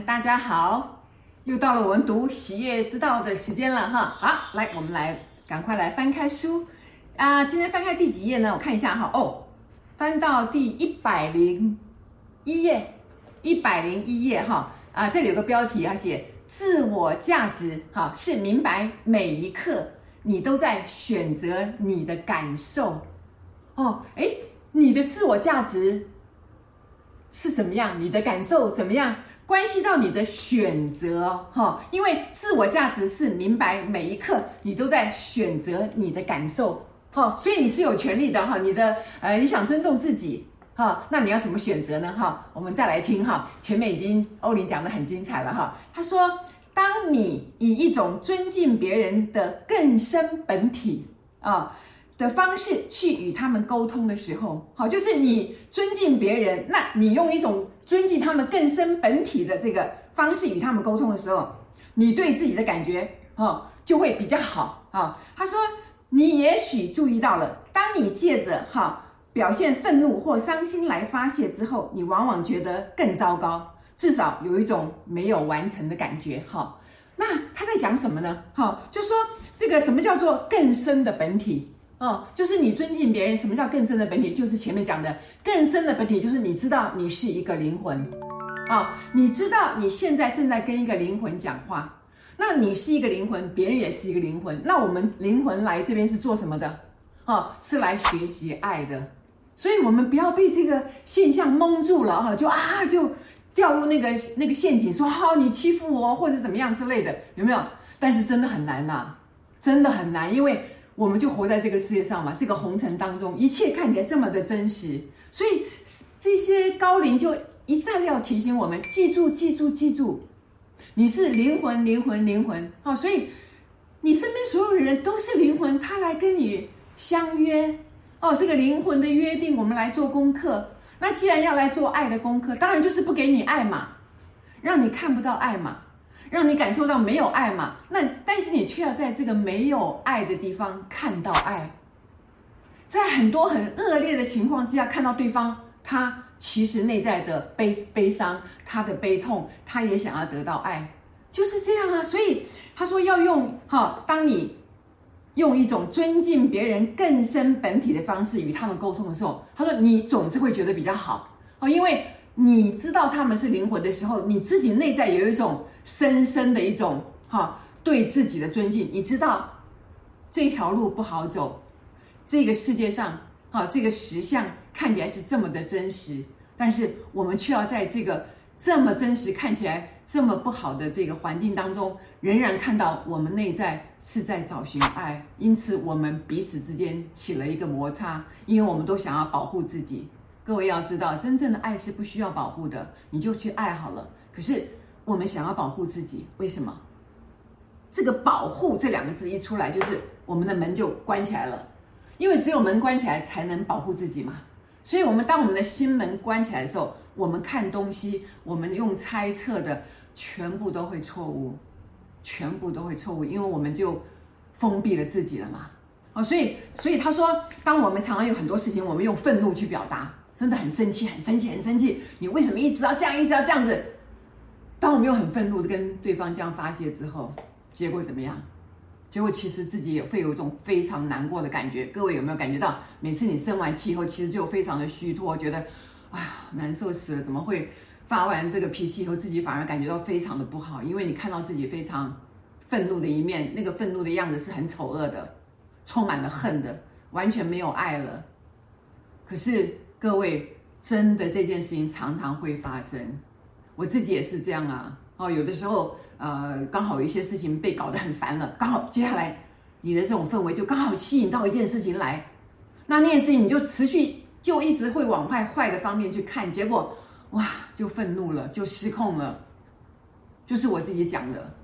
大家好，又到了我们读喜悦之道的时间了哈。好，来，我们来赶快来翻开书啊。今天翻开第几页呢？我看一下哈。哦，翻到第一百零一页，一百零一页哈。啊，这里有个标题啊，写自我价值哈，是明白每一刻你都在选择你的感受哦。哎，你的自我价值。是怎么样？你的感受怎么样？关系到你的选择哈，因为自我价值是明白每一刻你都在选择你的感受哈，所以你是有权利的哈。你的呃，你想尊重自己哈，那你要怎么选择呢哈？我们再来听哈，前面已经欧琳讲得很精彩了哈。他说，当你以一种尊敬别人的更深本体啊。的方式去与他们沟通的时候，好，就是你尊敬别人，那你用一种尊敬他们更深本体的这个方式与他们沟通的时候，你对自己的感觉，哦，就会比较好啊。他说，你也许注意到了，当你借着哈表现愤怒或伤心来发泄之后，你往往觉得更糟糕，至少有一种没有完成的感觉。哈，那他在讲什么呢？哈，就说这个什么叫做更深的本体？哦，就是你尊敬别人。什么叫更深的本体？就是前面讲的更深的本体，就是你知道你是一个灵魂，啊、你知道你现在正在跟一个灵魂讲话。那你是一个灵魂，别人也是一个灵魂。那我们灵魂来这边是做什么的？哦，是来学习爱的。所以，我们不要被这个现象蒙住了哈，就啊，就掉入那个那个陷阱，说好、你欺负我或者怎么样之类的，有没有？但是真的很难呐、真的很难，因为。我们就活在这个世界上嘛，这个红尘当中，一切看起来这么的真实，所以这些高龄就一再的要提醒我们：记住，记住，记住，你是灵魂，灵魂，灵魂。好，所以你身边所有的人都是灵魂，他来跟你相约。哦，这个灵魂的约定，我们来做功课。那既然要来做爱的功课，当然就是不给你爱嘛，让你看不到爱嘛。让你感受到没有爱嘛？那但是你却要在这个没有爱的地方看到爱，在很多很恶劣的情况之下看到对方，他其实内在的悲悲伤，他的悲痛，他也想要得到爱，就是这样啊。所以他说要用哈，当你用一种尊敬别人更深本体的方式与他们沟通的时候，他说你总是会觉得比较好哦，因为你知道他们是灵魂的时候，你自己内在有一种。深深的一种哈，对自己的尊敬，你知道这条路不好走，这个世界上哈，这个实相看起来是这么的真实，但是我们却要在这个这么真实、看起来这么不好的这个环境当中，仍然看到我们内在是在找寻爱，因此我们彼此之间起了一个摩擦，因为我们都想要保护自己。各位要知道，真正的爱是不需要保护的，你就去爱好了。可是。我们想要保护自己，为什么？这个“保护”这两个字一出来，就是我们的门就关起来了。因为只有门关起来，才能保护自己嘛。所以，我们当我们的心门关起来的时候，我们看东西，我们用猜测的，全部都会错误，全部都会错误，因为我们就封闭了自己了嘛。哦，所以，所以他说，当我们常常有很多事情，我们用愤怒去表达，真的很生气，很生气，很生气。你为什么一直要这样，一直要这样子？当我们又很愤怒的跟对方这样发泄之后，结果怎么样？结果其实自己也会有一种非常难过的感觉。各位有没有感觉到？每次你生完气以后，其实就非常的虚脱，觉得哎呀难受死了，怎么会发完这个脾气以后，自己反而感觉到非常的不好？因为你看到自己非常愤怒的一面，那个愤怒的样子是很丑恶的，充满了恨的，完全没有爱了。可是各位，真的这件事情常常会发生。我自己也是这样啊，哦，有的时候，呃，刚好有一些事情被搞得很烦了，刚好接下来你的这种氛围就刚好吸引到一件事情来，那那件事情你就持续就一直会往坏坏的方面去看，结果哇，就愤怒了，就失控了，就是我自己讲的，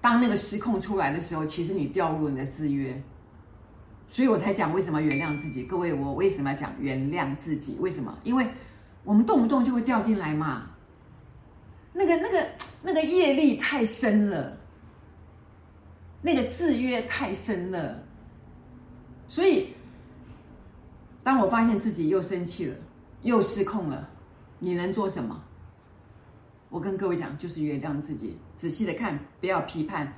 当那个失控出来的时候，其实你掉入你的制约，所以我才讲为什么原谅自己。各位，我为什么要讲原谅自己？为什么？因为我们动不动就会掉进来嘛。那个、那个、那个业力太深了，那个制约太深了，所以当我发现自己又生气了，又失控了，你能做什么？我跟各位讲，就是原谅自己，仔细的看，不要批判，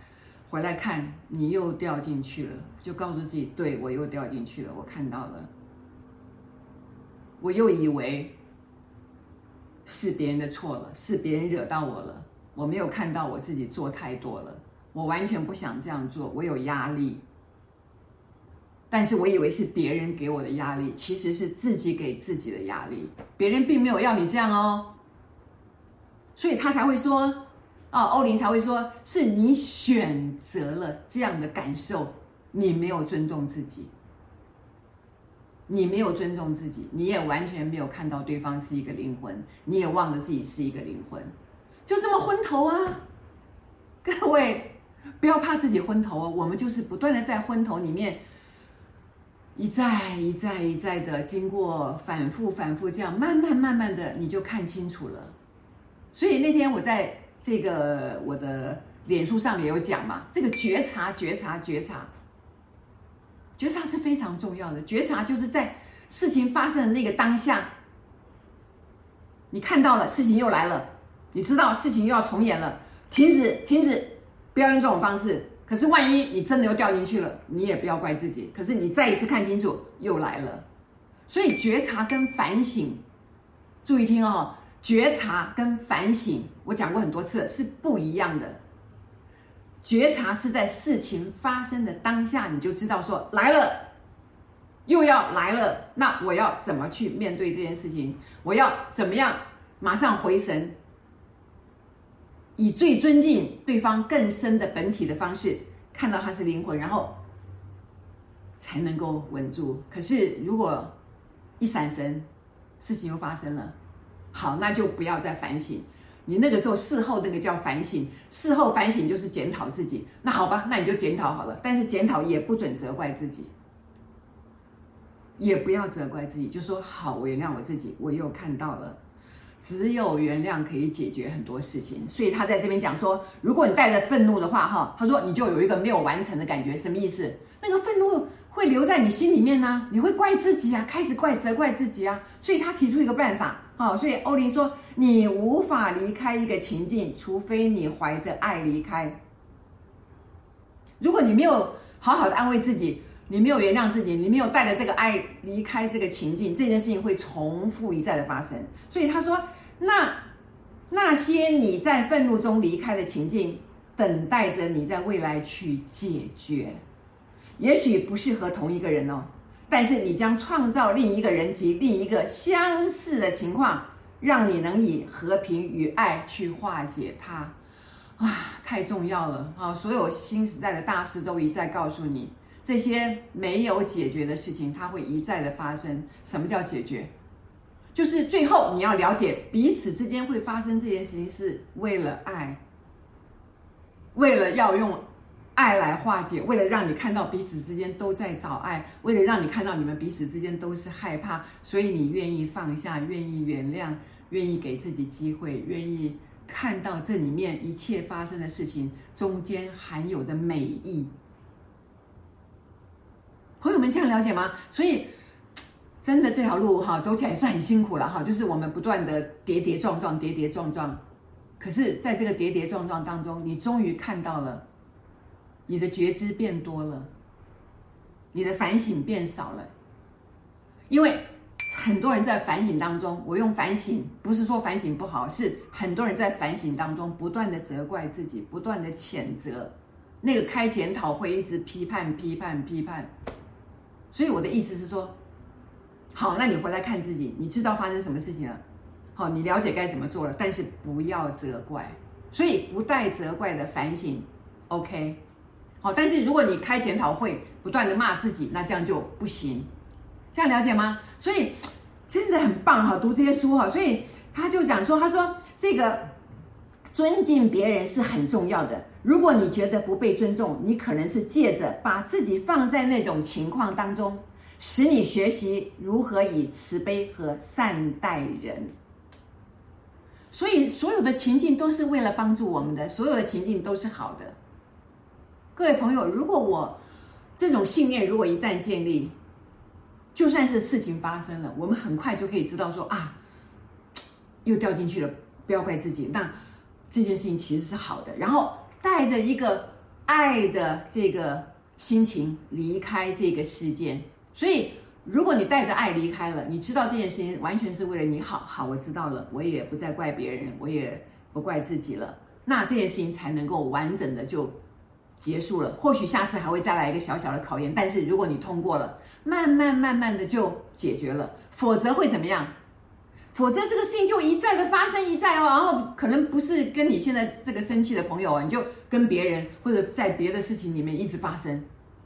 回来看你又掉进去了，就告诉自己，对，我又掉进去了，我看到了，我又以为是别人的错了，是别人惹到我了，我没有看到我自己做太多了，我完全不想这样做，我有压力，但是我以为是别人给我的压力，其实是自己给自己的压力，别人并没有要你这样哦。所以他才会说，哦，欧林才会说，是你选择了这样的感受，你没有尊重自己，你没有尊重自己，你也完全没有看到对方是一个灵魂，你也忘了自己是一个灵魂，就这么昏头啊！各位不要怕自己昏头哦，我们就是不断的在昏头里面一再一再一再的经过反复反复这样，慢慢慢慢的你就看清楚了。所以那天我在这个我的脸书上也有讲嘛，这个觉察、觉察、觉察，觉察是非常重要的。觉察就是在事情发生的那个当下，你看到了事情又来了，你知道事情又要重演了，停止，停止，不要用这种方式。可是万一你真的又掉进去了，你也不要怪自己。可是你再一次看清楚，又来了。所以觉察跟反省，注意听哦。觉察跟反省，我讲过很多次，是不一样的。觉察是在事情发生的当下，你就知道说来了，又要来了，那我要怎么去面对这件事情？我要怎么样马上回神，以最尊敬对方更深的本体的方式，看到他是灵魂，然后才能够稳住。可是如果一闪神，事情又发生了。好，那就不要再反省。你那个时候事后那个叫反省，事后反省就是检讨自己。那好吧，那你就检讨好了。但是检讨也不准责怪自己，也不要责怪自己，就说好，我原谅我自己，我又看到了，只有原谅可以解决很多事情。所以他在这边讲说，如果你带着愤怒的话，哈，他说你就有一个没有完成的感觉，什么意思？那个愤怒会留在你心里面呢，你会怪自己啊，开始怪责怪自己啊。所以他提出一个办法。好，所以欧林说，你无法离开一个情境，除非你怀着爱离开。如果你没有好好的安慰自己，你没有原谅自己，你没有带着这个爱离开这个情境，这件事情会重复一再的发生。所以他说，那那些你在愤怒中离开的情境，等待着你在未来去解决，也许不适合同一个人哦。但是你将创造另一个人及另一个相似的情况，让你能以和平与爱去化解它，啊，太重要了啊！所有新时代的大师都一再告诉你，这些没有解决的事情，它会一再的发生。什么叫解决？就是最后你要了解彼此之间会发生这件事情是为了爱，为了要用。爱来化解，为了让你看到彼此之间都在找爱，为了让你看到你们彼此之间都是害怕，所以你愿意放下，愿意原谅，愿意给自己机会，愿意看到这里面一切发生的事情中间含有的美意。朋友们，这样了解吗？所以真的这条路哈走起来是很辛苦了哈，就是我们不断的跌跌撞撞，跌跌撞撞。可是在这个跌跌撞撞当中，你终于看到了。你的觉知变多了，你的反省变少了，因为很多人在反省当中，我用反省不是说反省不好，是很多人在反省当中不断的责怪自己，不断的谴责，那个开检讨会一直批判、批判、批判。所以我的意思是说，好，那你回来看自己，你知道发生什么事情了，好，你了解该怎么做了，但是不要责怪，所以不带责怪的反省，OK。好，但是如果你开检讨会，不断的骂自己，那这样就不行。这样了解吗？所以真的很棒哈，读这些书哈。所以他就讲说，他说这个尊敬别人是很重要的。如果你觉得不被尊重，你可能是借着把自己放在那种情况当中，使你学习如何以慈悲和善待人。所以所有的情境都是为了帮助我们的，所有的情境都是好的。各位朋友，如果我这种信念如果一旦建立，就算是事情发生了，我们很快就可以知道说啊，又掉进去了，不要怪自己。那这件事情其实是好的，然后带着一个爱的这个心情离开这个世界。所以，如果你带着爱离开了，你知道这件事情完全是为了你好，好，我知道了，我也不再怪别人，我也不怪自己了。那这件事情才能够完整的就结束了。或许下次还会再来一个小小的考验，但是如果你通过了，慢慢慢慢的就解决了。否则会怎么样？否则这个事情就一再的发生，一再哦，然后可能不是跟你现在这个生气的朋友啊，你就跟别人或者在别的事情里面一直发生。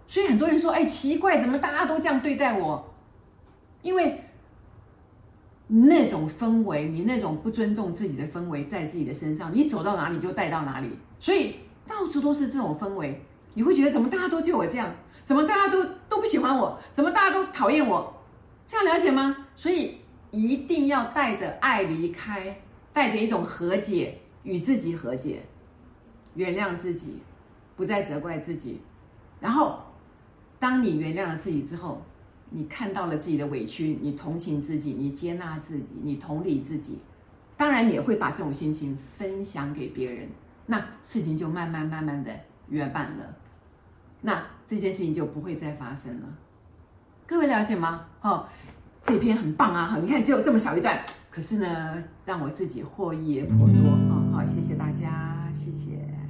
所以很多人说，哎，奇怪，怎么大家都这样对待我？因为那种氛围，你那种不尊重自己的氛围在自己的身上，你走到哪里就带到哪里，所以到处都是这种氛围，你会觉得怎么大家都就我这样？怎么大家都都不喜欢我？怎么大家都讨厌我？这样了解吗？所以一定要带着爱离开，带着一种和解，与自己和解，原谅自己，不再责怪自己。然后，当你原谅了自己之后，你看到了自己的委屈，你同情自己，你接纳自己，你同理自己，当然也会把这种心情分享给别人，那事情就慢慢慢慢的圆满了。那这件事情就不会再发生了。各位了解吗？好这篇很棒啊你看只有这么小一段。可是呢让我自己获益也颇多。好谢谢大家谢谢。